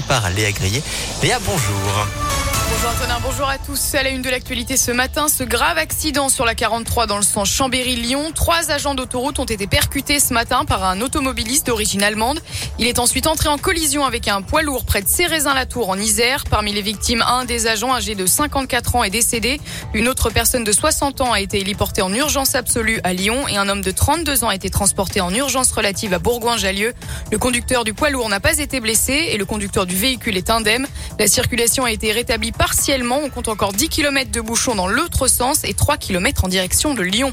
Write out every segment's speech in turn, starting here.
par Léa Grillet. Léa, bonjour. Bonjour Antonin, bonjour à tous. À la une de l'actualité ce matin, ce grave accident sur la 43 dans le sens Chambéry-Lyon. Trois agents d'autoroute ont été percutés ce matin par un automobiliste d'origine allemande. Il est ensuite entré en collision avec un poids lourd près de Cérézin-la-Tour en Isère. Parmi les victimes, un des agents âgé de 54 ans est décédé. Une autre personne de 60 ans a été héliportée en urgence absolue à Lyon et un homme de 32 ans a été transporté en urgence relative à Bourgoin-Jallieu. Le conducteur du poids lourd n'a pas été blessé et le conducteur du véhicule est indemne. La circulation a été rétablie partiellement. On compte encore 10 km de bouchons dans l'autre sens et 3 km en direction de Lyon.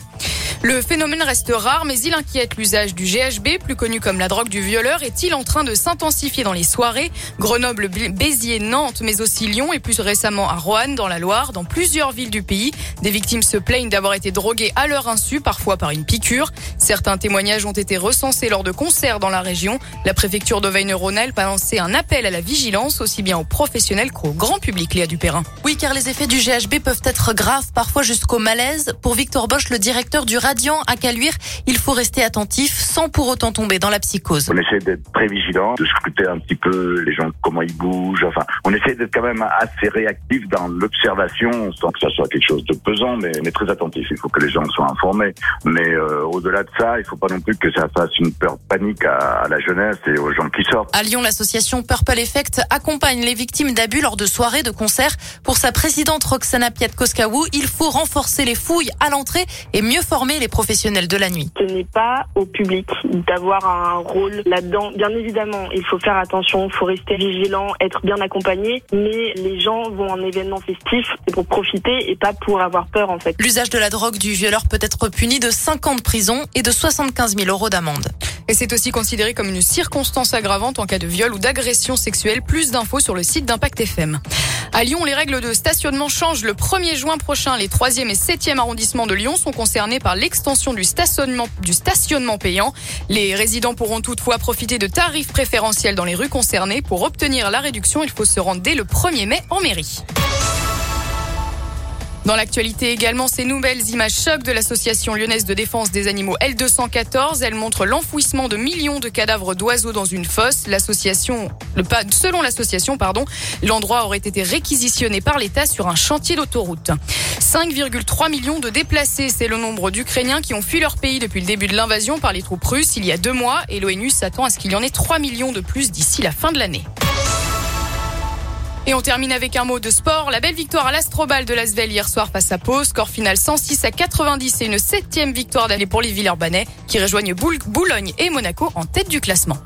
Le phénomène reste rare, mais il inquiète l'usage du GHB, plus connu comme la drogue du violeur. Est-il en train de s'intensifier dans les soirées? Grenoble, Béziers, Nantes, mais aussi Lyon et plus récemment à Roanne, dans la Loire, dans plusieurs villes du pays. Des victimes se plaignent d'avoir été droguées à leur insu, parfois par une piqûre. Certains témoignages ont été recensés lors de concerts dans la région. La préfecture d'Auvergne-Rhône-Alpes a lancé un appel à la vigilance, aussi bien aux professionnels qu'au grand public, Léa Dupérin. Oui, car les effets du GHB peuvent être graves, parfois jusqu'au malaise. Pour Victor Bosch, le directeur du Radiant à Caluire, il faut rester attentif sans pour autant tomber dans la psychose. On essaie d'être très vigilant, de scruter un petit peu les gens, comment ils bougent. Enfin, on essaie d'être quand même assez réactif dans l'observation, sans que ça soit quelque chose de pesant, mais, mais très attentif. Il faut que les gens soient informés. Mais euh, au-delà de ça, il faut pas non plus que ça fasse une peur panique à, à la jeunesse et aux gens qui sortent. À Lyon, l'association Purple Effect accompagne les victimes d'abus lors de soirées, de concerts. Pour sa présidente Roxana Piatkoskaou, il faut renforcer les fouilles à l'entrée et mieux former les professionnels de la nuit. Ce n'est pas au public d'avoir un rôle là-dedans. Bien évidemment, il faut faire attention, il faut rester vigilant, être bien accompagné, mais les gens vont en événement festif pour profiter et pas pour avoir peur en fait. L'usage de la drogue du violeur peut être puni de 5 ans de prison et de 75 000 euros d'amende. Et c'est aussi considéré comme une circonstance aggravante en cas de viol ou d'agression sexuelle. Plus d'infos sur le site d'Impact FM. À Lyon, les règles de stationnement changent. Le 1er juin prochain, les 3e et 7e arrondissements de Lyon sont concernés par l'extension du stationnement, du stationnement payant. Les résidents pourront toutefois profiter de tarifs préférentiels dans les rues concernées. Pour obtenir la réduction, il faut se rendre dès le 1er mai en mairie. Dans l'actualité également, ces nouvelles images chocs de l'association lyonnaise de défense des animaux L214. Elles montrent l'enfouissement de millions de cadavres d'oiseaux dans une fosse. L'association, selon l'association, pardon, l'endroit aurait été réquisitionné par l'État sur un chantier d'autoroute. 5,3 millions de déplacés, c'est le nombre d'Ukrainiens qui ont fui leur pays depuis le début de l'invasion par les troupes russes il y a deux mois et l'ONU s'attend à ce qu'il y en ait 3 millions de plus d'ici la fin de l'année. Et on termine avec un mot de sport. La belle victoire à l'Astrobal de l'Asvel hier soir face à Pau. Score final 106 à 90 et une septième victoire d'aller pour les Villeurbanais qui rejoignent Boulogne et Monaco en tête du classement.